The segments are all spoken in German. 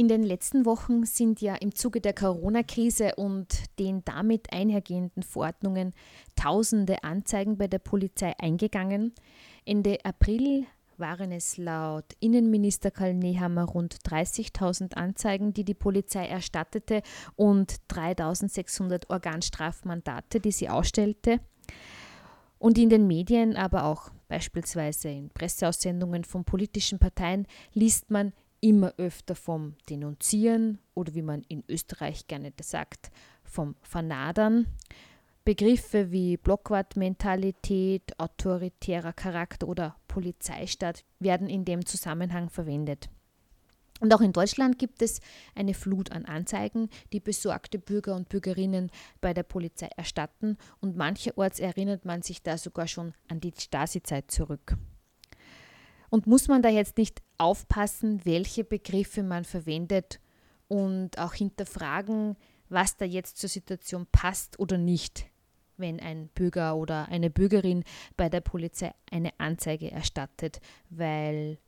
In den letzten Wochen sind ja im Zuge der Corona-Krise und den damit einhergehenden Verordnungen tausende Anzeigen bei der Polizei eingegangen. Ende April waren es laut Innenminister Karl Nehammer rund 30.000 Anzeigen, die die Polizei erstattete und 3.600 Organstrafmandate, die sie ausstellte. Und in den Medien, aber auch beispielsweise in Presseaussendungen von politischen Parteien, liest man immer öfter vom Denunzieren oder wie man in Österreich gerne sagt, vom Vernadern. Begriffe wie Blockwartmentalität, autoritärer Charakter oder Polizeistaat werden in dem Zusammenhang verwendet. Und auch in Deutschland gibt es eine Flut an Anzeigen, die besorgte Bürger und Bürgerinnen bei der Polizei erstatten und mancherorts erinnert man sich da sogar schon an die Stasi-Zeit zurück. Und muss man da jetzt nicht aufpassen, welche Begriffe man verwendet und auch hinterfragen, was da jetzt zur Situation passt oder nicht, wenn ein Bürger oder eine Bürgerin bei der Polizei eine Anzeige erstattet, weil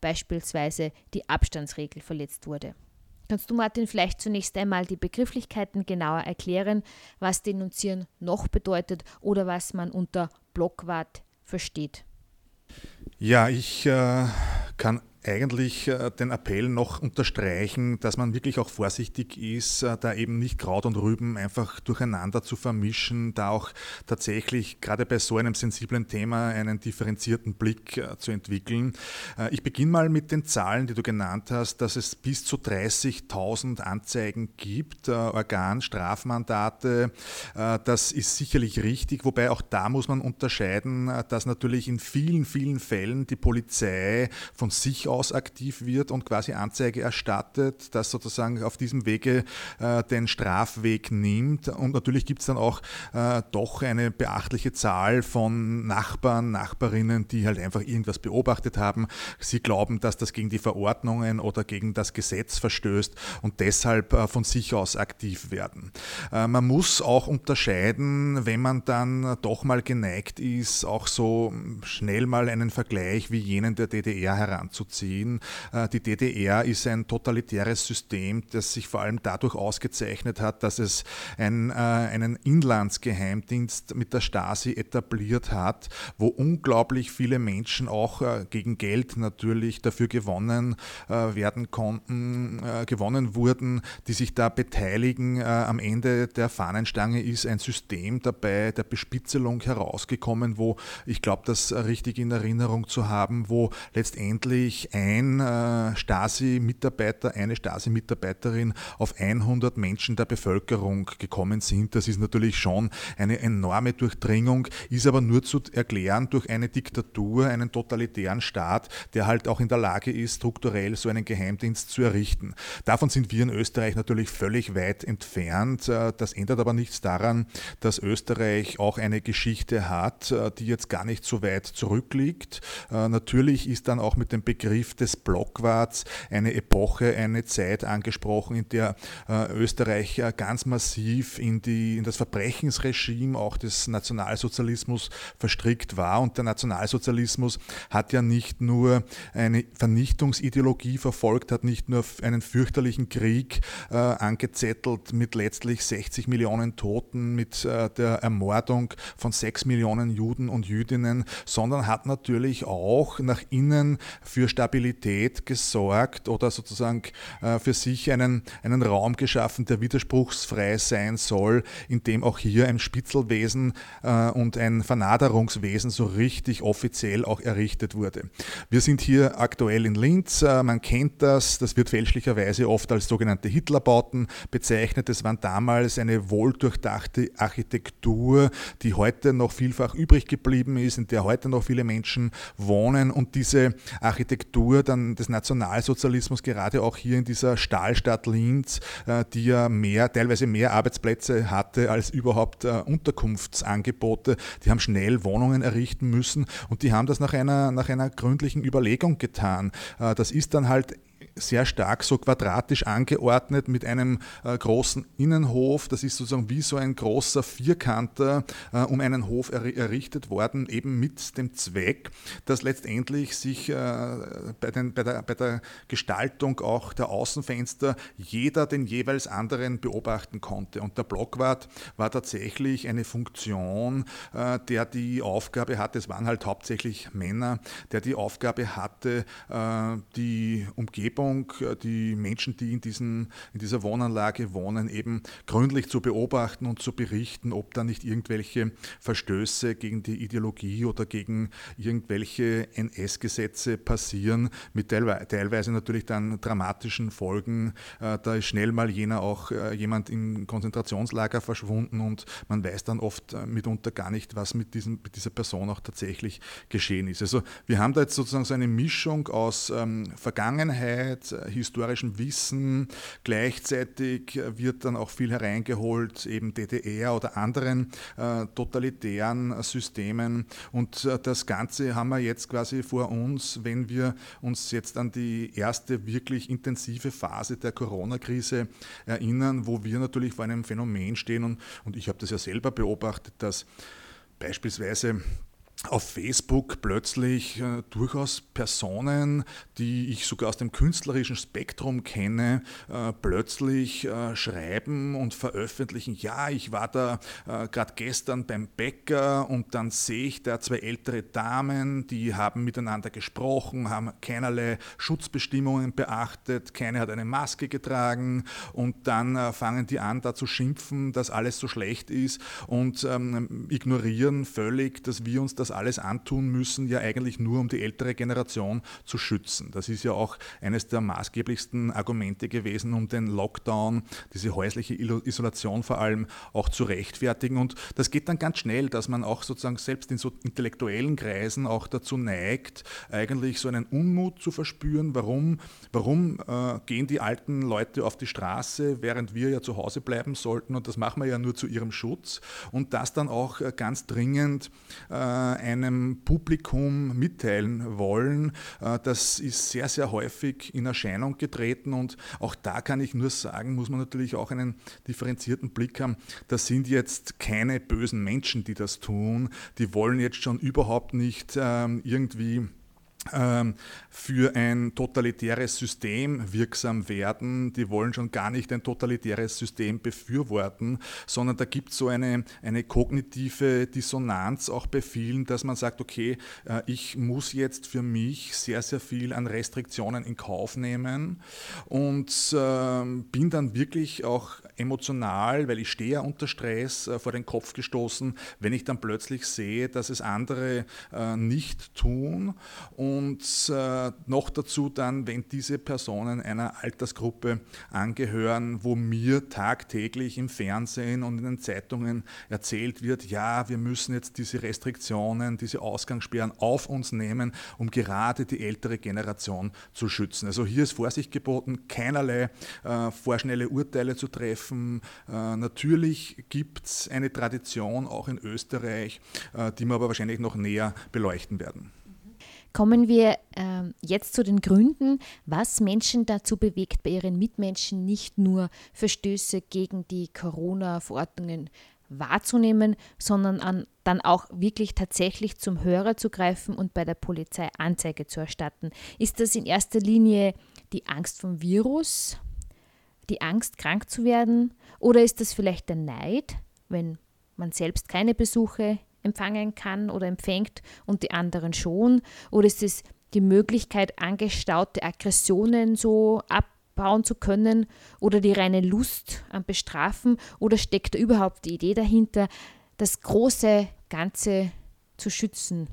beispielsweise die Abstandsregel verletzt wurde. Kannst du, Martin, vielleicht zunächst einmal die Begrifflichkeiten genauer erklären, was Denunzieren noch bedeutet oder was man unter Blockwart versteht? Ja, ich äh, kann eigentlich äh, den Appell noch unterstreichen, dass man wirklich auch vorsichtig ist, äh, da eben nicht Kraut und Rüben einfach durcheinander zu vermischen, da auch tatsächlich gerade bei so einem sensiblen Thema einen differenzierten Blick äh, zu entwickeln. Ich beginne mal mit den Zahlen, die du genannt hast, dass es bis zu 30.000 Anzeigen gibt, Organ, Strafmandate. Das ist sicherlich richtig, wobei auch da muss man unterscheiden, dass natürlich in vielen, vielen Fällen die Polizei von sich aus aktiv wird und quasi Anzeige erstattet, das sozusagen auf diesem Wege äh, den Strafweg nimmt. Und natürlich gibt es dann auch äh, doch eine beachtliche Zahl von Nachbarn, Nachbarinnen, die halt einfach irgendwas beobachtet haben. Sie glauben, dass das gegen die Verordnungen oder gegen das Gesetz verstößt und deshalb äh, von sich aus aktiv werden. Äh, man muss auch unterscheiden, wenn man dann doch mal geneigt ist, auch so schnell mal einen Vergleich wie jenen der DDR heranzuziehen ziehen. Äh, die DDR ist ein totalitäres System, das sich vor allem dadurch ausgezeichnet hat, dass es ein, äh, einen Inlandsgeheimdienst mit der Stasi etabliert hat, wo unglaublich viele Menschen auch äh, gegen Geld natürlich dafür gewonnen werden konnten, gewonnen wurden, die sich da beteiligen. Am Ende der Fahnenstange ist ein System dabei der Bespitzelung herausgekommen, wo ich glaube, das richtig in Erinnerung zu haben, wo letztendlich ein äh, Stasi-Mitarbeiter, eine Stasi-Mitarbeiterin auf 100 Menschen der Bevölkerung gekommen sind. Das ist natürlich schon eine enorme Durchdringung, ist aber nur zu erklären durch eine Diktatur, einen totalitären Staat, der halt auch in der Lage ist, strukturell so einen Geheimdienst zu errichten. Davon sind wir in Österreich natürlich völlig weit entfernt. Äh, das ändert aber nichts daran, dass Österreich auch eine Geschichte hat, äh, die jetzt gar nicht so weit zurückliegt. Natürlich ist dann auch mit dem Begriff Begriff des Blockwarts eine Epoche, eine Zeit angesprochen, in der äh, Österreich äh, ganz massiv in, die, in das Verbrechensregime auch des Nationalsozialismus verstrickt war. Und der Nationalsozialismus hat ja nicht nur eine Vernichtungsideologie verfolgt, hat nicht nur einen fürchterlichen Krieg äh, angezettelt mit letztlich 60 Millionen Toten, mit der Ermordung von 6 Millionen Juden und Jüdinnen, sondern hat natürlich auch nach innen für Stabilität Stabilität gesorgt oder sozusagen äh, für sich einen, einen Raum geschaffen, der widerspruchsfrei sein soll, in dem auch hier ein Spitzelwesen äh, und ein Vernaderungswesen so richtig offiziell auch errichtet wurde. Wir sind hier aktuell in Linz, äh, man kennt das, das wird fälschlicherweise oft als sogenannte Hitlerbauten bezeichnet. Es waren damals eine wohldurchdachte Architektur, die heute noch vielfach übrig geblieben ist, in der heute noch viele Menschen wohnen und diese Architektur Struktur dann des Nationalsozialismus, gerade auch hier in dieser Stahlstadt Linz, äh, die ja mehr, teilweise mehr Arbeitsplätze hatte als überhaupt äh, Unterkunftsangebote. Die haben schnell Wohnungen errichten müssen und die haben das nach einer, nach einer gründlichen Überlegung getan. Äh, das ist dann halt sehr stark so quadratisch angeordnet mit einem äh, großen Innenhof. Das ist sozusagen wie so ein großer Vierkanter äh, um einen Hof er errichtet worden, eben mit dem Zweck, dass letztendlich sich äh, bei, den, bei, der, bei der Gestaltung auch der Außenfenster jeder den jeweils anderen beobachten konnte. Und der Blockwart war tatsächlich eine Funktion, äh, der die Aufgabe hatte, es waren halt hauptsächlich Männer, der die Aufgabe hatte, äh, die Umgebung, äh, die Menschen, die in, diesen, in dieser Wohnanlage wohnen, eben gründlich zu beobachten und zu berichten, ob da nicht irgendwelche Verstöße gegen die Ideologie oder gegen irgendwelche NS-Gesetze passieren, mit teilweise natürlich dann dramatischen Folgen. Äh, da ist schnell mal jener auch jemand im Konzentrationslager verschwunden und man weiß dann oft mitunter gar nicht, was mit, diesem, mit dieser Person auch tatsächlich geschehen ist. Also wir haben da jetzt sozusagen so eine Mischung aus ähm, Vergangenheit, äh, historischem Wissen, gleichzeitig wird dann auch viel hereingeholt, eben DDR oder anderen äh, totalitären Systemen. Und äh, das Ganze haben wir jetzt quasi vor uns, wenn wir uns jetzt an die erste wirklich intensive Phase der Corona-Krise erinnern, wo wir natürlich vor einem Phänomen stehen. Und, und ich habe das ja selber beobachtet, dass beispielsweise auf Facebook plötzlich äh, durchaus Personen, die ich sogar aus dem künstlerischen Spektrum kenne, äh, plötzlich äh, schreiben und veröffentlichen, ja, ich war da äh, gerade gestern beim Bäcker und dann sehe ich da zwei ältere Damen, die haben miteinander gesprochen, haben keinerlei Schutzbestimmungen beachtet, keine hat eine Maske getragen und dann äh, fangen die an, da zu schimpfen, dass alles so schlecht ist und ähm, ignorieren völlig, dass wir uns das alles antun müssen, ja eigentlich nur um die ältere Generation zu schützen. Das ist ja auch eines der maßgeblichsten Argumente gewesen, um den Lockdown, diese häusliche Isolation vor allem auch zu rechtfertigen. Und das geht dann ganz schnell, dass man auch sozusagen selbst in so intellektuellen Kreisen auch dazu neigt, eigentlich so einen Unmut zu verspüren. Warum, warum äh, gehen die alten Leute auf die Straße, während wir ja zu Hause bleiben sollten? Und das machen wir ja nur zu ihrem Schutz. Und das dann auch äh, ganz dringend äh, einem Publikum mitteilen wollen. Äh, das ist sehr, sehr häufig in Erscheinung getreten und auch da kann ich nur sagen, muss man natürlich auch einen differenzierten Blick haben. Das sind jetzt keine bösen Menschen, die das tun. Die wollen jetzt schon überhaupt nicht ähm, irgendwie für ein totalitäres System wirksam werden. Die wollen schon gar nicht ein totalitäres System befürworten, sondern da gibt es so eine, eine kognitive Dissonanz auch bei vielen, dass man sagt, okay, äh, ich muss jetzt für mich sehr, sehr viel an Restriktionen in Kauf nehmen und ähm, bin dann wirklich auch emotional, weil ich stehe ja unter Stress, äh, vor den Kopf gestoßen, wenn ich dann plötzlich sehe, dass es andere äh, nicht tun. Und äh, noch dazu dann, wenn diese Personen einer Altersgruppe angehören, wo mir tagtäglich im Fernsehen und in den Zeitungen erzählt wird, ja, wir müssen jetzt diese Restriktionen, diese Ausgangssperren auf uns nehmen, um gerade die ältere Generation zu schützen. Also hier ist Vorsicht geboten, keinerlei äh, vorschnelle Urteile zu treffen. Äh, natürlich gibt es eine Tradition auch in Österreich, äh, die wir aber wahrscheinlich noch näher beleuchten werden. Kommen wir äh, jetzt zu den Gründen, was Menschen dazu bewegt, bei ihren Mitmenschen nicht nur Verstöße gegen die Corona-Verordnungen wahrzunehmen, sondern an, dann auch wirklich tatsächlich zum Hörer zu greifen und bei der Polizei Anzeige zu erstatten. Ist das in erster Linie die Angst vom Virus, die Angst, krank zu werden, oder ist das vielleicht der Neid, wenn man selbst keine Besuche empfangen kann oder empfängt und die anderen schon? Oder ist es die Möglichkeit, angestaute Aggressionen so abbauen zu können oder die reine Lust am Bestrafen? Oder steckt da überhaupt die Idee dahinter, das große Ganze zu schützen?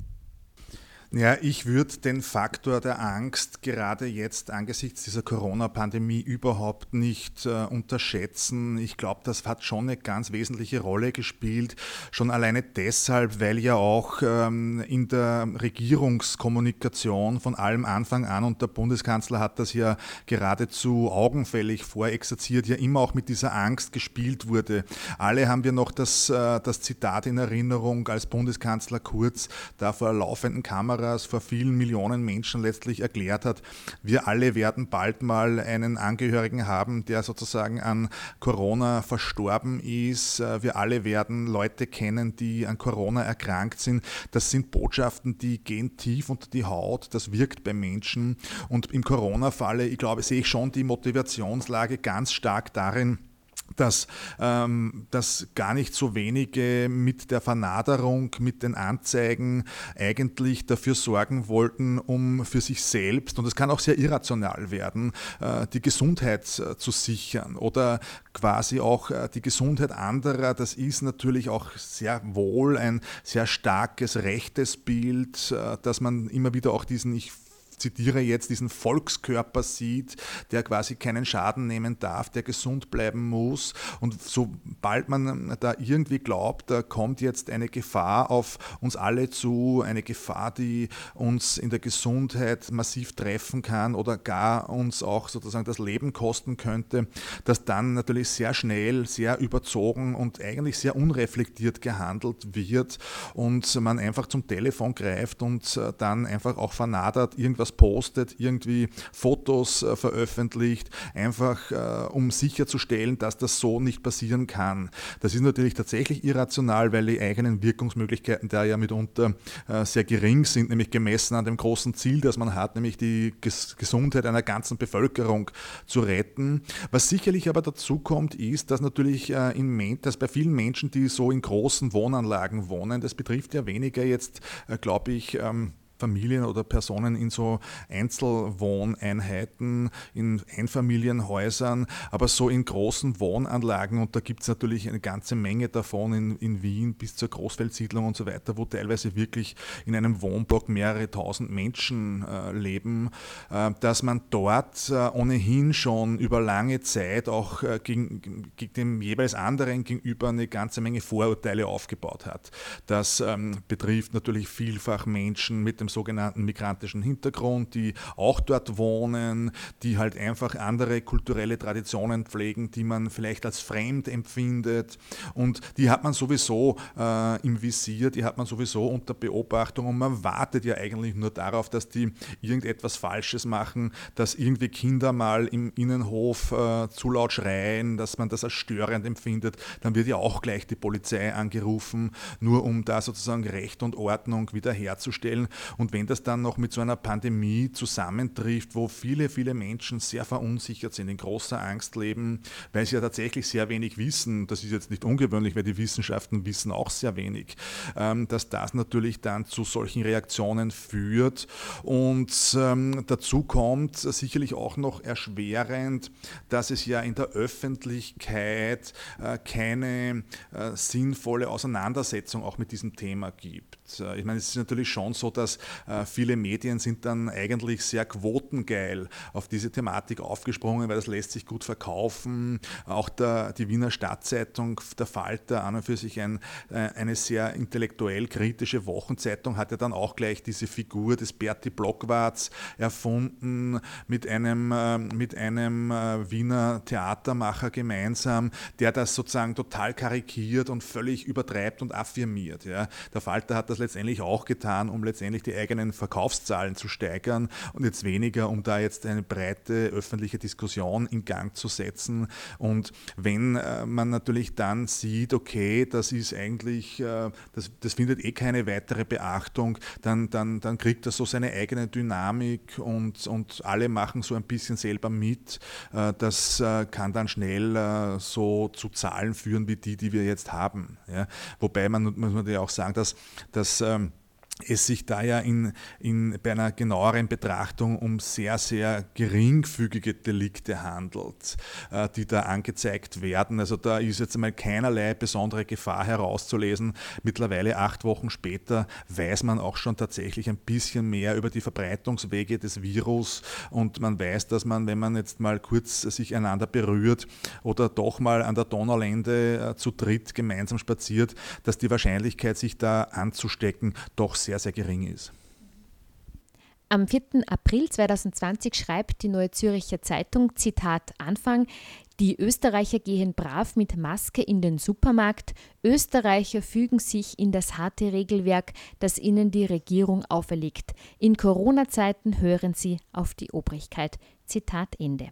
Ja, ich würde den Faktor der Angst gerade jetzt angesichts dieser Corona-Pandemie überhaupt nicht äh, unterschätzen. Ich glaube, das hat schon eine ganz wesentliche Rolle gespielt, schon alleine deshalb, weil ja auch ähm, in der Regierungskommunikation von allem Anfang an, und der Bundeskanzler hat das ja geradezu augenfällig vorexerziert, ja immer auch mit dieser Angst gespielt wurde. Alle haben wir noch das, äh, das Zitat in Erinnerung, als Bundeskanzler Kurz da vor laufenden Kameras Kameras vor vielen Millionen Menschen letztlich erklärt hat, wir alle werden bald mal einen Angehörigen haben, der sozusagen an Corona verstorben ist. Äh, wir alle werden Leute kennen, die an Corona erkrankt sind. Das sind Botschaften, die gehen tief unter die Haut. Das wirkt bei Menschen. Und im Corona-Falle, ich glaube, sehe ich schon die Motivationslage ganz stark darin, dass, ähm, dass gar nicht so wenige mit der Vernaderung, mit den Anzeigen eigentlich dafür sorgen wollten, um für sich selbst, und es kann auch sehr irrational werden, äh, die Gesundheit äh, zu sichern oder quasi auch äh, die Gesundheit anderer. Das ist natürlich auch sehr wohl ein sehr starkes rechtes Bild, äh, dass man immer wieder auch diesen, ich zitiere jetzt, diesen Volkskörper sieht, der quasi keinen Schaden nehmen darf, der gesund bleiben muss. Und sobald man da irgendwie glaubt, da kommt jetzt eine Gefahr auf uns alle zu, eine Gefahr, die uns in der Gesundheit massiv treffen kann oder gar uns auch sozusagen das Leben kosten könnte, dass dann natürlich sehr schnell, sehr überzogen und eigentlich sehr unreflektiert gehandelt wird und man einfach zum Telefon greift und äh, dann einfach auch vernadert irgendwas etwas postet, irgendwie Fotos äh, veröffentlicht, einfach äh, um sicherzustellen, dass das so nicht passieren kann. Das ist natürlich tatsächlich irrational, weil die eigenen Wirkungsmöglichkeiten da ja mitunter äh, sehr gering sind, nämlich gemessen an dem großen Ziel, das man hat, nämlich die Ges Gesundheit einer ganzen Bevölkerung zu retten. Was sicherlich aber dazu kommt, ist, dass natürlich äh, in, dass bei vielen Menschen, die so in großen Wohnanlagen wohnen, das betrifft ja weniger jetzt, äh, glaube ich, ähm, Familien oder Personen in so Einzelwohneinheiten, in Einfamilienhäusern, aber so in großen Wohnanlagen und da gibt es natürlich eine ganze Menge davon in, in Wien bis zur Großfeldsiedlung und so weiter, wo teilweise wirklich in einem Wohnblock mehrere tausend Menschen äh, leben, äh, dass man dort äh, ohnehin schon über lange Zeit auch äh, gegen, gegen, dem jeweils anderen gegenüber eine ganze Menge Vorurteile aufgebaut hat. Das ähm, betrifft natürlich vielfach Menschen mit dem dem sogenannten migrantischen Hintergrund, die auch dort wohnen, die halt einfach andere kulturelle Traditionen pflegen, die man vielleicht als fremd empfindet. Und die hat man sowieso äh, im Visier, die hat man sowieso unter Beobachtung und man wartet ja eigentlich nur darauf, dass die irgendetwas Falsches machen, dass irgendwie Kinder mal im Innenhof äh, zu laut schreien, dass man das als störend empfindet. Dann wird ja auch gleich die Polizei angerufen, nur um da sozusagen Recht und Ordnung wiederherzustellen. Und wenn das dann noch mit so einer Pandemie zusammentrifft, wo viele, viele Menschen sehr verunsichert sind, in großer Angst leben, weil sie ja tatsächlich sehr wenig wissen, das ist jetzt nicht ungewöhnlich, weil die Wissenschaften wissen auch sehr wenig, ähm, dass das natürlich dann zu solchen Reaktionen führt. Und ähm, dazu kommt sicherlich auch noch erschwerend, dass es ja in der Öffentlichkeit äh, keine äh, sinnvolle Auseinandersetzung auch mit diesem Thema gibt. Äh, ich meine, es ist natürlich schon so, dass viele Medien sind dann eigentlich sehr quotengeil auf diese Thematik aufgesprungen, weil das lässt sich gut verkaufen. Auch der, die Wiener Stadtzeitung, der Falter, an und für sich ein, äh, eine sehr intellektuell kritische Wochenzeitung, hat ja dann auch gleich diese Figur des Berti Blockwarts erfunden mit einem, mit einem Wiener Theatermacher gemeinsam, der das sozusagen total karikiert und völlig übertreibt und affirmiert. Ja. Der Falter hat das letztendlich auch getan, um letztendlich die eigenen Verkaufszahlen zu steigern und jetzt weniger, um da jetzt eine breite öffentliche Diskussion in Gang zu setzen. Und wenn äh, man natürlich dann sieht, okay, das ist eigentlich, äh, das, das findet eh keine weitere Beachtung, dann, dann, dann kriegt das so seine eigene Dynamik und, und alle machen so ein bisschen selber mit. Äh, das kann dann schnell so zu Zahlen führen wie die, die wir jetzt haben. Ja? Wobei man, muss man ja auch sagen, dass, dass ähm, es sich da ja in, in, bei einer genaueren Betrachtung um sehr, sehr geringfügige Delikte handelt, äh, die da angezeigt werden. Also da ist jetzt einmal keinerlei besondere Gefahr herauszulesen. Mittlerweile acht Wochen später weiß man auch schon tatsächlich ein bisschen mehr über die Verbreitungswege des Virus und man weiß, dass man, wenn man jetzt mal kurz sich einander berührt oder doch mal an der Donaulände äh, zu dritt gemeinsam spaziert, dass die Wahrscheinlichkeit, sich da anzustecken, doch sehr, sehr gering ist. Am 4. April 2020 schreibt die Neue Züricher Zeitung, Zitat Anfang, die Österreicher gehen brav mit Maske in den Supermarkt. Österreicher fügen sich in das harte Regelwerk, das ihnen die Regierung auferlegt. In Corona-Zeiten hören sie auf die Obrigkeit. Zitat Ende.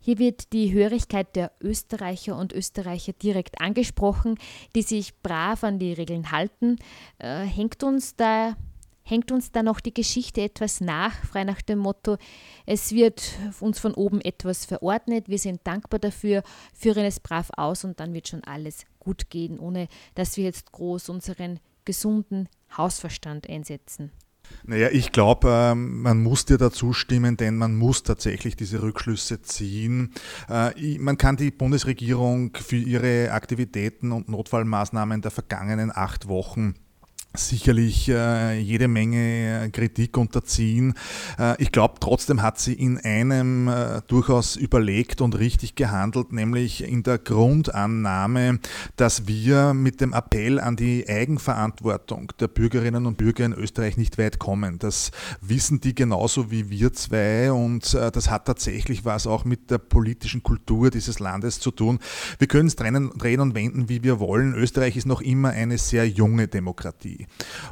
Hier wird die Hörigkeit der Österreicher und Österreicher direkt angesprochen, die sich brav an die Regeln halten. Äh, hängt uns da hängt uns da noch die Geschichte etwas nach, frei nach dem Motto, es wird uns von oben etwas verordnet, wir sind dankbar dafür, führen es brav aus und dann wird schon alles gut gehen, ohne dass wir jetzt groß unseren gesunden Hausverstand einsetzen. Naja, ich glaube, ähm, man muss dir dazu stimmen, denn man muss tatsächlich diese Rückschlüsse ziehen. Äh, man kann die Bundesregierung für ihre Aktivitäten und Notfallmaßnahmen der vergangenen acht Wochen sicherlich äh, jede Menge äh, Kritik unterziehen. Äh, ich glaube, trotzdem hat sie in einem äh, durchaus überlegt und richtig gehandelt, nämlich in der Grundannahme, dass wir mit dem Appell an die Eigenverantwortung der Bürgerinnen und Bürger in Österreich nicht weit kommen. Das wissen die genauso wie wir zwei und äh, das hat tatsächlich was auch mit der politischen Kultur dieses Landes zu tun. Wir können es drehen und wenden, wie wir wollen. Österreich ist noch immer eine sehr junge Demokratie.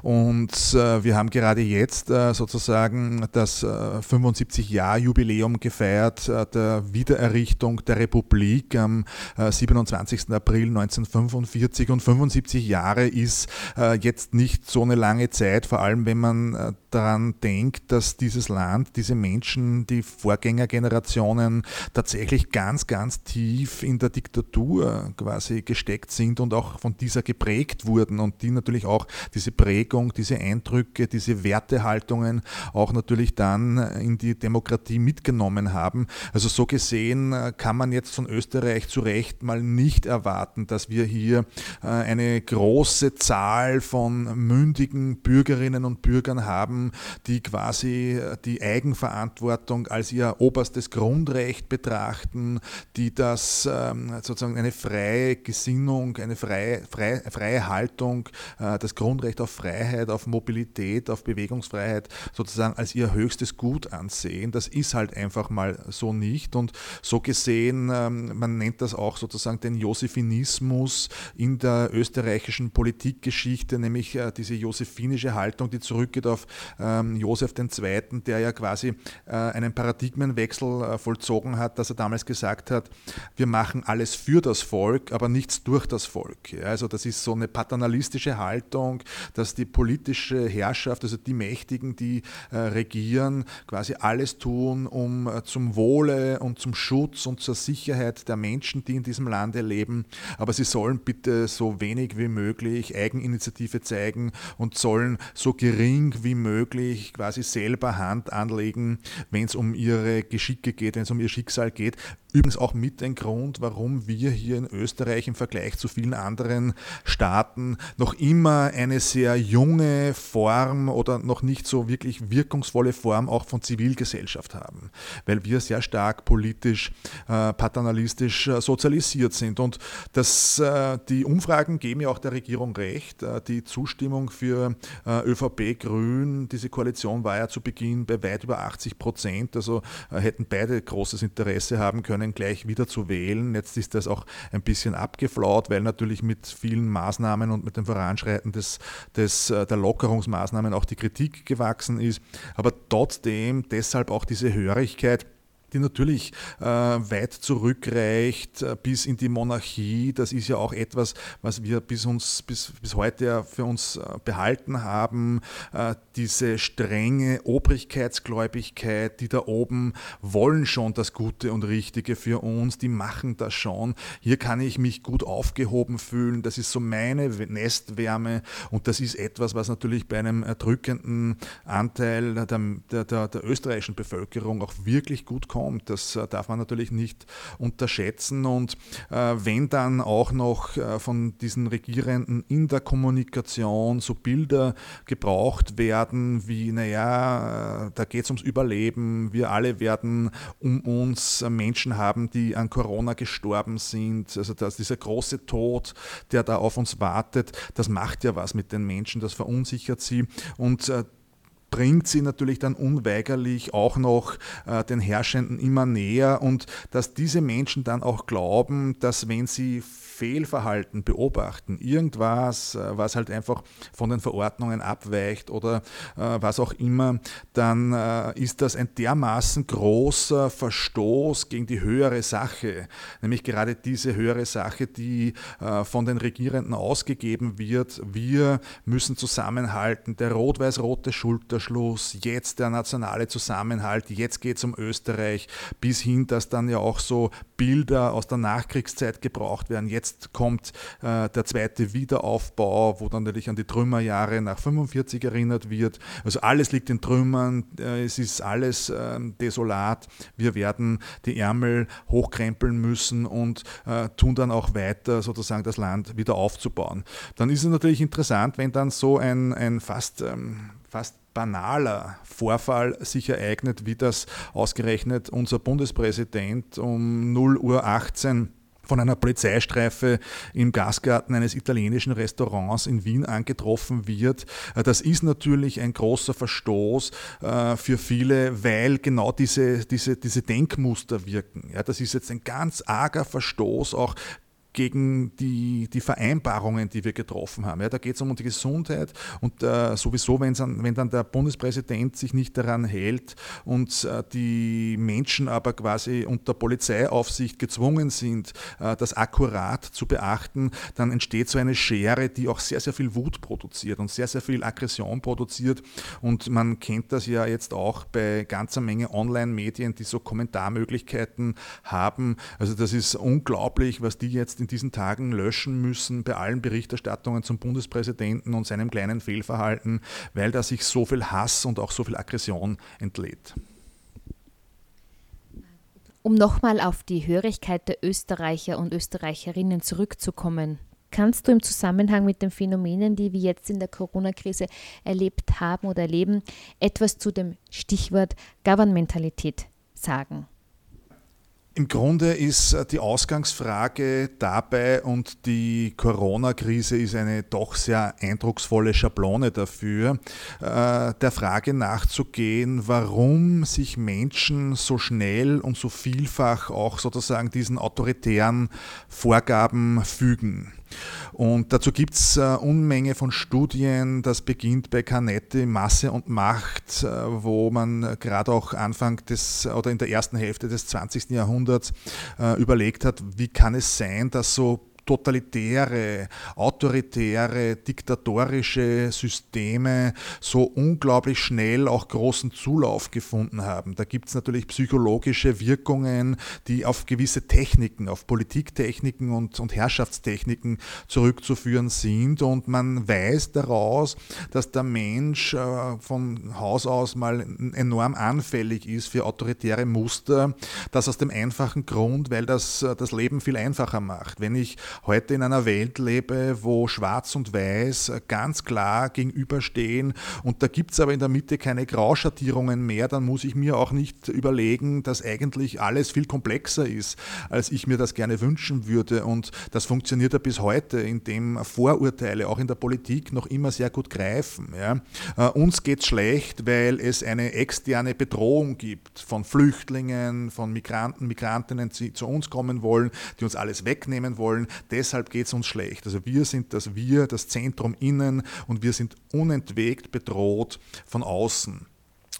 Und äh, wir haben gerade jetzt äh, sozusagen das äh, 75-Jahr-Jubiläum gefeiert äh, der Wiedererrichtung der Republik am 27. Äh, April 1945 und 75 Jahre ist äh, jetzt nicht so eine lange Zeit, vor allem wenn man daran denkt, dass dieses Land, diese Menschen, die Vorgängergenerationen tatsächlich ganz, ganz tief in der Diktatur quasi gesteckt sind und auch von dieser geprägt wurden und die natürlich auch diese Prägung, diese Eindrücke, diese Wertehaltungen auch natürlich dann in die Demokratie mitgenommen haben. Also so gesehen äh, kann man jetzt von Österreich zu Recht mal nicht erwarten, dass wir hier äh, eine große Zahl von mündigen Bürgerinnen und Bürgern haben, die quasi äh, die Eigenverantwortung als ihr oberstes Grundrecht betrachten, die das ähm, sozusagen eine freie Gesinnung, eine freie, freie, freie Haltung, das Grundrecht Grundrecht auf Freiheit, auf Mobilität, auf Bewegungsfreiheit sozusagen als ihr höchstes Gut ansehen. Das ist halt einfach mal so nicht. Und so gesehen, ähm, man nennt das auch sozusagen den Josephinismus in der österreichischen Politikgeschichte, nämlich äh, diese josephinische Haltung, die zurückgeht auf ähm, Josef II., der ja quasi äh, einen Paradigmenwechsel äh, vollzogen hat, dass er damals gesagt hat, wir machen alles für das Volk, aber nichts durch das Volk. Also das ist so eine paternalistische Haltung, dass die politische Herrschaft, also die Mächtigen, die äh, regieren, quasi alles tun, um äh, zum Wohle und zum Schutz und zur Sicherheit der Menschen, die in diesem Lande leben. Aber sie sollen bitte so wenig wie möglich Eigeninitiative zeigen und sollen so gering wie möglich quasi selber Hand anlegen, wenn es um ihre Geschicke geht, wenn es um ihr Schicksal geht. Übrigens auch mit ein Grund, warum wir hier in Österreich im Vergleich zu vielen anderen Staaten noch immer eine sehr junge Form oder noch nicht so wirklich wirkungsvolle Form auch von Zivilgesellschaft haben, weil wir sehr stark politisch, äh, paternalistisch äh, sozialisiert sind. Und das, äh, die Umfragen geben ja auch der Regierung recht. Äh, die Zustimmung für äh, ÖVP Grün, diese Koalition war ja zu Beginn bei weit über 80 Prozent, also äh, hätten beide großes Interesse haben können können, gleich wieder zu wählen. Jetzt ist das auch ein bisschen abgeflaut, weil natürlich mit vielen Maßnahmen und mit dem Voranschreiten des, des, äh, der Lockerungsmaßnahmen auch die Kritik gewachsen ist. Aber trotzdem deshalb auch diese Hörigkeit die natürlich äh, weit zurückreicht äh, bis in die Monarchie. Das ist ja auch etwas, was wir bis, uns, bis, bis heute ja für uns äh, behalten haben. Äh, diese strenge Obrigkeitsgläubigkeit, die da oben wollen schon das Gute und Richtige für uns, die machen das schon. Hier kann ich mich gut aufgehoben fühlen. Das ist so meine Nestwärme und das ist etwas, was natürlich bei einem erdrückenden Anteil der, der, der, der österreichischen Bevölkerung auch wirklich gut kommt kommt. Das äh, darf man natürlich nicht unterschätzen. Und äh, wenn dann auch noch äh, von diesen Regierenden in der Kommunikation so Bilder gebraucht werden, wie, naja, da geht es ums Überleben, wir alle werden um uns Menschen haben, die an Corona gestorben sind, also dass dieser große Tod, der da auf uns wartet, das macht ja was mit den Menschen, das verunsichert sie. Und bringt sie natürlich dann unweigerlich auch noch äh, den Herrschenden immer näher. Und dass diese Menschen dann auch glauben, dass wenn sie Fehlverhalten beobachten, irgendwas, äh, was halt einfach von den Verordnungen abweicht oder äh, was auch immer, dann äh, ist das ein dermaßen großer Verstoß gegen die höhere Sache, nämlich gerade diese höhere Sache, die äh, von den Regierenden ausgegeben wird. Wir müssen zusammenhalten, der rot-weiß-rote Schulterschluss, jetzt der nationale Zusammenhalt, jetzt geht es um Österreich, bis hin, dass dann ja auch so Bilder aus der Nachkriegszeit gebraucht werden. Jetzt Jetzt kommt äh, der zweite Wiederaufbau, wo dann natürlich an die Trümmerjahre nach 45 erinnert wird. Also alles liegt in Trümmern, äh, es ist alles äh, desolat. Wir werden die Ärmel hochkrempeln müssen und äh, tun dann auch weiter, sozusagen das Land wieder aufzubauen. Dann ist es natürlich interessant, wenn dann so ein, ein fast, ähm, fast banaler Vorfall sich ereignet, wie das ausgerechnet unser Bundespräsident um 0 Uhr 18 von einer Polizeistreife im Gastgarten eines italienischen Restaurants in Wien angetroffen wird. Äh, das ist natürlich ein großer Verstoß äh, für viele, weil genau diese, diese, diese Denkmuster wirken. Ja, das ist jetzt ein ganz arger Verstoß auch gegen die, die Vereinbarungen, die wir getroffen haben. Ja, da geht es um die Gesundheit und äh, sowieso, wenn dann der Bundespräsident sich nicht daran hält und äh, die Menschen aber quasi unter Polizeiaufsicht gezwungen sind, äh, das akkurat zu beachten, dann entsteht so eine Schere, die auch sehr, sehr viel Wut produziert und sehr, sehr viel Aggression produziert. Und man kennt das ja jetzt auch bei ganzer Menge Online-Medien, die so Kommentarmöglichkeiten haben. Also das ist unglaublich, was die jetzt in diesen Tagen löschen müssen bei allen Berichterstattungen zum Bundespräsidenten und seinem kleinen Fehlverhalten, weil da sich so viel Hass und auch so viel Aggression entlädt. Um nochmal auf die Hörigkeit der Österreicher und Österreicherinnen zurückzukommen, kannst du im Zusammenhang mit den Phänomenen, die wir jetzt in der Corona-Krise erlebt haben oder erleben, etwas zu dem Stichwort Governmentalität sagen? Im Grunde ist äh, die Ausgangsfrage dabei und die Corona-Krise ist eine doch sehr eindrucksvolle Schablone dafür, äh, der Frage nachzugehen, warum sich Menschen so schnell und so vielfach auch sozusagen diesen autoritären Vorgaben fügen. Und dazu gibt es äh, Unmenge von Studien. Das beginnt bei Canetti, Masse und Macht, äh, wo man gerade auch Anfang des oder in der ersten Hälfte des 20. Jahrhunderts äh, überlegt hat, wie kann es sein, dass so totalitäre, autoritäre, diktatorische Systeme so unglaublich schnell auch großen Zulauf gefunden haben. Da gibt es natürlich psychologische Wirkungen, die auf gewisse Techniken, auf Politiktechniken und, und Herrschaftstechniken zurückzuführen sind. Und man weiß daraus, dass der Mensch äh, von Haus aus mal enorm anfällig ist für autoritäre Muster. Das aus dem einfachen Grund, weil das äh, das Leben viel einfacher macht. Wenn ich heute in einer Welt lebe, wo Schwarz und Weiß ganz klar gegenüberstehen und da gibt es aber in der Mitte keine Grauschattierungen mehr, dann muss ich mir auch nicht überlegen, dass eigentlich alles viel komplexer ist, als ich mir das gerne wünschen würde. Und das funktioniert ja bis heute, indem Vorurteile auch in der Politik noch immer sehr gut greifen. Ja. Uh, uns geht es schlecht, weil es eine externe Bedrohung gibt von Flüchtlingen, von Migranten, Migrantinnen, die zu uns kommen wollen, die uns alles wegnehmen wollen deshalb geht es uns schlecht. Also wir sind das Wir, das Zentrum innen und wir sind unentwegt bedroht von außen.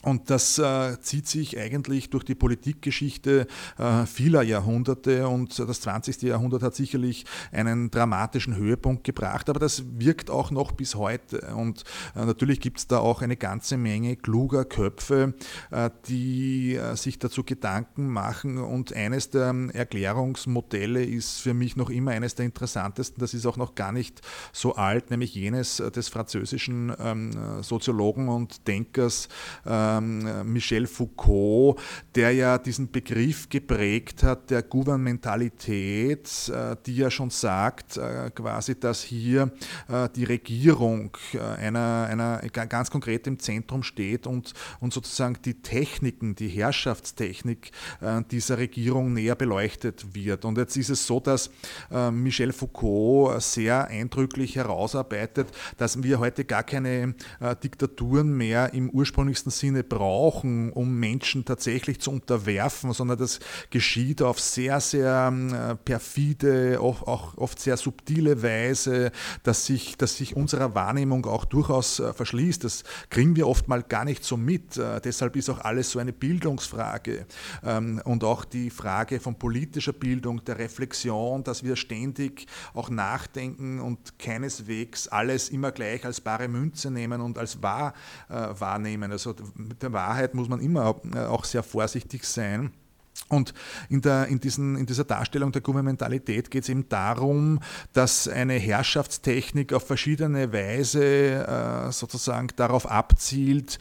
Und das äh, zieht sich eigentlich durch die Politikgeschichte äh, vieler Jahrhunderte und das 20. Jahrhundert hat sicherlich einen dramatischen Höhepunkt gebracht, aber das wirkt auch noch bis heute. Und äh, natürlich gibt es da auch eine ganze Menge kluger Köpfe, äh, die äh, sich dazu Gedanken machen und eines der Erklärungsmodelle ist für mich noch immer eines der interessantesten, das ist auch noch gar nicht so alt, nämlich jenes des französischen ähm, Soziologen und Denkers, äh, ähm, Michel Foucault, der ja diesen Begriff geprägt hat der Gouvernementalität, äh, die ja schon sagt, äh, quasi, dass hier äh, die Regierung einer, einer ganz konkret im Zentrum steht und, und sozusagen die Techniken, die Herrschaftstechnik dieser Regierung näher beleuchtet wird. Und jetzt ist es so, dass Michel Foucault sehr eindrücklich herausarbeitet, dass wir heute gar keine Diktaturen mehr im ursprünglichsten Sinne brauchen, um Menschen tatsächlich zu unterwerfen, sondern das geschieht auf sehr, sehr perfide, auch, oft sehr subtile Weise, dass sich, dass sich unserer Wahrnehmung auch durchaus verschließt. Das kriegen wir oft mal gar nicht so mit. Äh, deshalb ist auch alles so eine Bildungsfrage ähm, und auch die Frage von politischer Bildung, der Reflexion, dass wir ständig auch nachdenken und keineswegs alles immer gleich als bare Münze nehmen und als wahr äh, wahrnehmen. Also mit der Wahrheit muss man immer äh, auch sehr vorsichtig sein. Und in, der, in, diesen, in, dieser Darstellung der Gouvernementalität geht es eben darum, dass eine Herrschaftstechnik auf verschiedene Weise äh, sozusagen darauf abzielt,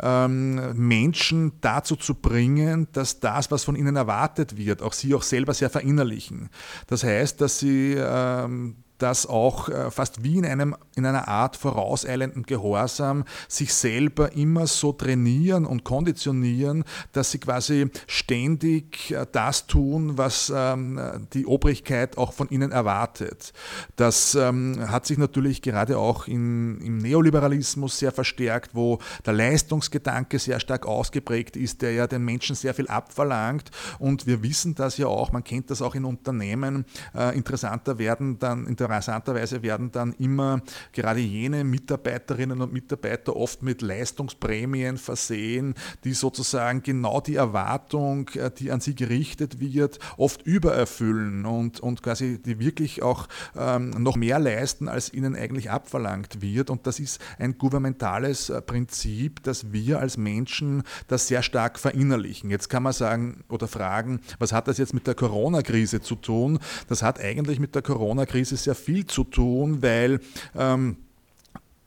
ähm, Menschen dazu zu bringen, dass das, was von ihnen erwartet wird, auch sie auch selber sehr verinnerlichen. Das heißt, dass sie ähm, das auch äh, fast wie in, einem, in einer Art vorauseilenden Gehorsam sich selber immer so trainieren und konditionieren, dass sie quasi ständig äh, das tun, was ähm, die Obrigkeit auch von ihnen erwartet. Das ähm, hat sich natürlich gerade auch in, im Neoliberalismus sehr verstärkt, wo der Leistungsgedanke sehr stark ausgeprägt ist, der ja den Menschen sehr viel abverlangt. Und wir wissen das ja auch, man kennt das auch in Unternehmen. Äh, interessanter werden dann, interessanterweise werden dann immer gerade jene Mitarbeiterinnen und Mitarbeiter oft mit Leistungsprämien versehen, die sozusagen genau die Erwartung, äh, die an sie gerichtet wird, oft übererfüllen und, und quasi die wirklich auch ähm, noch mehr leisten, als ihnen eigentlich abverlangt wird. Und das ist ein gouvernementales äh, Prinzip, dass wir als Menschen das sehr stark verinnerlichen. Jetzt kann man sagen oder fragen, was hat das jetzt mit der Corona-Krise zu tun? Das hat eigentlich mit der Corona-Krise sehr viel zu tun, weil ähm,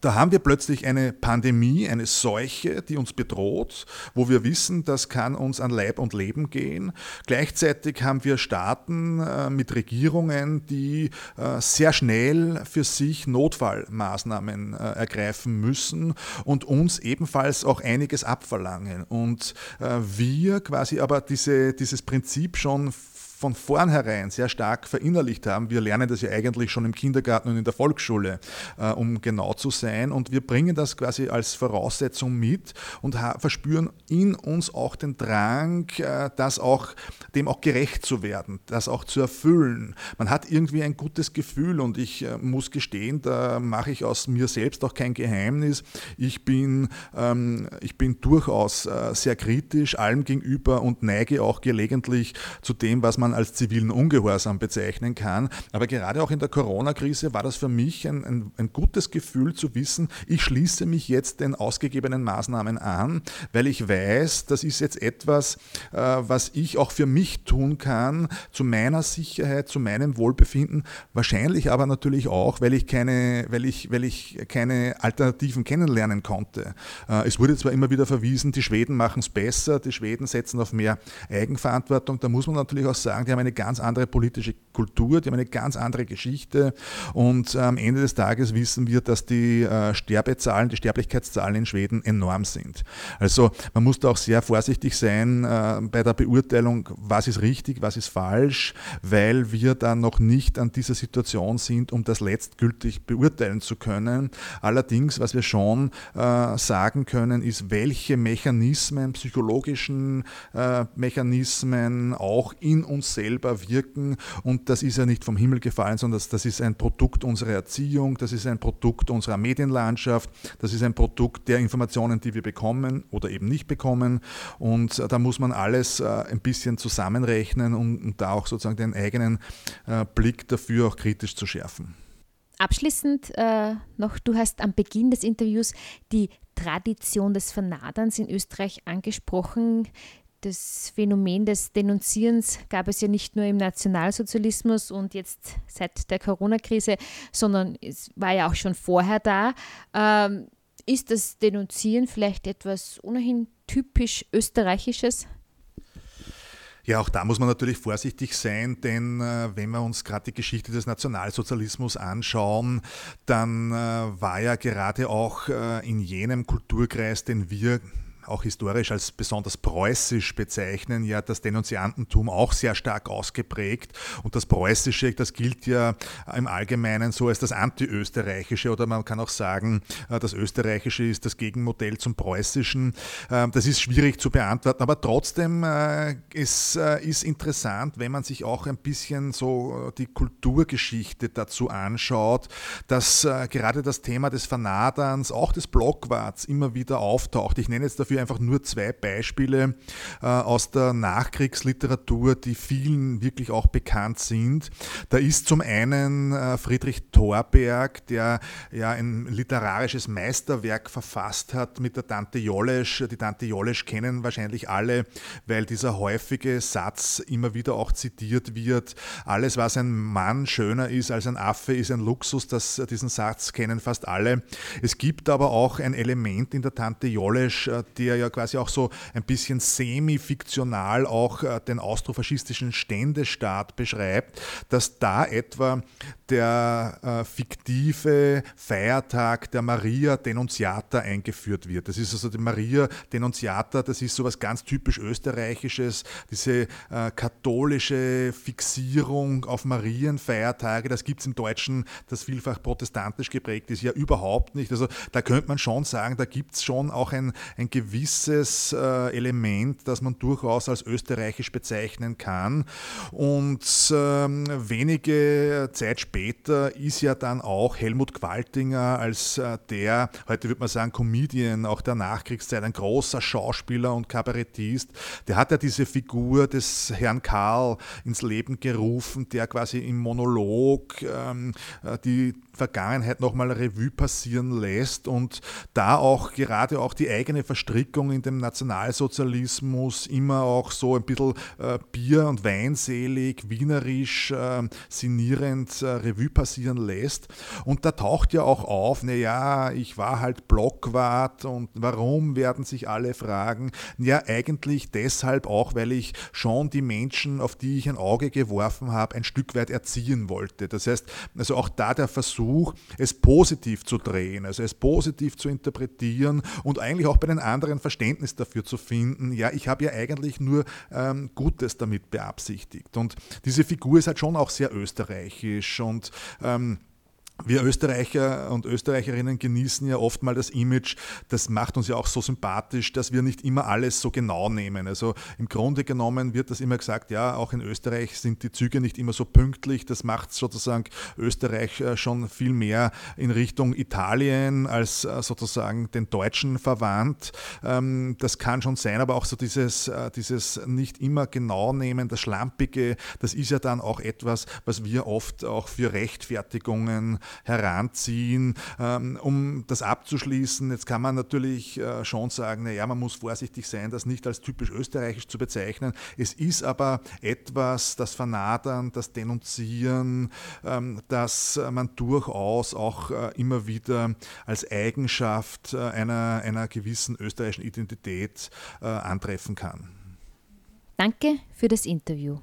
da haben wir plötzlich eine Pandemie, eine Seuche, die uns bedroht, wo wir wissen, das kann uns an Leib und Leben gehen. Gleichzeitig haben wir Staaten äh, mit Regierungen, die äh, sehr schnell für sich Notfallmaßnahmen äh, ergreifen müssen und uns ebenfalls auch einiges abverlangen. Und wir quasi aber diese, dieses Prinzip schon von vornherein sehr stark verinnerlicht haben. Wir lernen das ja eigentlich schon im Kindergarten und in der Volksschule, äh, um genau zu sein. Und wir bringen das quasi als Voraussetzung mit und verspüren in uns auch den Drang, äh, das auch, dem auch gerecht zu werden, das auch zu erfüllen. Man hat irgendwie ein gutes Gefühl und ich äh, muss gestehen, da mache ich aus mir selbst auch kein Geheimnis. Ich bin, ähm, ich bin durchaus äh, sehr kritisch allem gegenüber und neige auch gelegentlich zu dem, was man als zivilen Ungehorsam bezeichnen kann. Aber gerade auch in der Corona-Krise war das für mich ein, ein, ein gutes Gefühl zu wissen, ich schließe mich jetzt den ausgegebenen Maßnahmen an, weil ich weiß, das ist jetzt etwas, äh, was ich auch für mich tun kann, zu meiner Sicherheit, zu meinem Wohlbefinden, wahrscheinlich aber natürlich auch, weil ich keine, weil ich, weil ich keine Alternativen kennenlernen konnte. Äh, es wurde zwar immer wieder verwiesen, die Schweden machen es besser, die Schweden setzen auf mehr Eigenverantwortung, da muss man natürlich auch sagen, sagen, die haben eine ganz andere politische Kultur, die haben eine ganz andere Geschichte und am Ende des Tages wissen wir, dass die äh, Sterbezahlen, die Sterblichkeitszahlen in Schweden enorm sind. Also man muss da auch sehr vorsichtig sein äh, bei der Beurteilung, was ist richtig, was ist falsch, weil wir da noch nicht an dieser Situation sind, um das letztgültig beurteilen zu können. Allerdings, was wir schon äh, sagen können, ist, welche Mechanismen, psychologischen Mechanismen auch in uns selber wirken. Und das ist ja nicht vom Himmel gefallen, sondern das, das ist ein Produkt unserer Erziehung, das ist ein Produkt unserer Medienlandschaft, das ist ein Produkt der Informationen, die wir bekommen oder eben nicht bekommen. Und äh, da muss man alles äh, ein bisschen zusammenrechnen und, und da auch sozusagen den eigenen äh, Blick dafür auch kritisch zu schärfen. Abschließend äh, noch, du hast am Beginn des Interviews die Tradition des Vernaderns in Österreich angesprochen das Phänomen des Denunzierens gab es ja nicht nur im Nationalsozialismus und jetzt seit der Corona-Krise, sondern es war ja auch schon vorher da. Ähm, ist das Denunzieren vielleicht etwas ohnehin typisch österreichisches? Ja, auch da muss man natürlich vorsichtig sein, denn äh, wenn wir uns gerade die Geschichte des Nationalsozialismus anschauen, dann äh, war ja gerade auch äh, in jenem Kulturkreis, den wir auch historisch als besonders preußisch bezeichnen, ja das Denunziantentum auch sehr stark ausgeprägt. Und das Preußische, das gilt ja im Allgemeinen so als das Antiösterreichische oder man kann auch sagen, äh, das Österreichische ist das Gegenmodell zum Preußischen. Ähm, das ist schwierig zu beantworten, aber trotzdem äh, es äh, interessant, wenn man sich auch ein bisschen so die Kulturgeschichte dazu anschaut, dass gerade das Thema des Vernaderns, auch des Blockwarts immer wieder auftaucht. Ich nenne jetzt dafür einfach nur zwei Beispiele äh, aus der Nachkriegsliteratur, die vielen wirklich auch bekannt sind. Da ist zum einen äh, Friedrich Thorberg, der ja ein literarisches Meisterwerk verfasst hat mit der Tante Jolesch. Die Tante Jolesch kennen wahrscheinlich alle, weil dieser häufige Satz immer wieder auch zitiert wird. Alles, was ein Mann schöner ist als ein Affe, ist ein Luxus. Das, diesen Satz kennen fast alle. Es gibt aber auch ein Element in der Tante Jolesch, äh, der ja quasi auch so ein bisschen semi-fiktional auch äh, den austrofaschistischen Ständestaat beschreibt, dass da etwa der äh, fiktive Feiertag der Maria Denunziata eingeführt wird. Das ist also die Maria Denunziata, das ist so was ganz typisch österreichisches, diese äh, katholische Fixierung auf Marienfeiertage, das gibt es im Deutschen, das vielfach protestantisch geprägt ist, ja überhaupt nicht. Also da könnte man schon sagen, da gibt es schon auch ein, ein gewisses äh, Element, das man durchaus als österreichisch bezeichnen kann. Und ähm, wenige Zeit später später ist ja dann auch Helmut Qualtinger als äh, der, heute würde man sagen, Comedian auch der Nachkriegszeit, ein großer Schauspieler und Kabarettist, der hat ja diese Figur des Herrn Karl ins Leben gerufen, der quasi im Monolog ähm, äh, die Vergangenheit nochmal Revue passieren lässt und da auch gerade auch die eigene Verstrickung in dem Nationalsozialismus immer auch so ein bisschen äh, Bier- und Weinselig, wienerisch, äh, sinnierend äh, Revue passieren lässt. Und da taucht ja auch auf, naja, ich war halt Blockwart und warum werden sich alle fragen? Ja, eigentlich deshalb auch, weil ich schon die Menschen, auf die ich ein Auge geworfen habe, ein Stück weit erziehen wollte. Das heißt, also auch da der Versuch, es positiv zu drehen, also es positiv zu interpretieren und eigentlich auch bei den anderen Verständnis dafür zu finden, ja, ich habe ja eigentlich nur ähm, Gutes damit beabsichtigt. Und diese Figur ist halt schon auch sehr österreichisch und und ähm, wir Österreicher und Österreicherinnen genießen ja oft mal das Image, das macht uns ja auch so sympathisch, dass wir nicht immer alles so genau nehmen. Also im Grunde genommen wird das immer gesagt, ja, auch in Österreich sind die Züge nicht immer so pünktlich. Das macht sozusagen Österreich äh, schon viel mehr in Richtung Italien als äh, sozusagen den Deutschen verwandt. Ähm, das kann schon sein, aber auch so dieses, äh, dieses nicht immer genau nehmen, das Schlampige, das ist ja dann auch etwas, was wir oft auch für Rechtfertigungen heranziehen. Ähm, um das abzuschließen, jetzt kann man natürlich äh, schon sagen, naja, man muss vorsichtig sein, das nicht als typisch österreichisch zu bezeichnen. Es ist aber etwas, das Vernadern, das Denunzieren, ähm, das man durchaus auch äh, immer wieder als Eigenschaft äh, einer, einer gewissen österreichischen Identität antreffen kann. Danke für das Interview.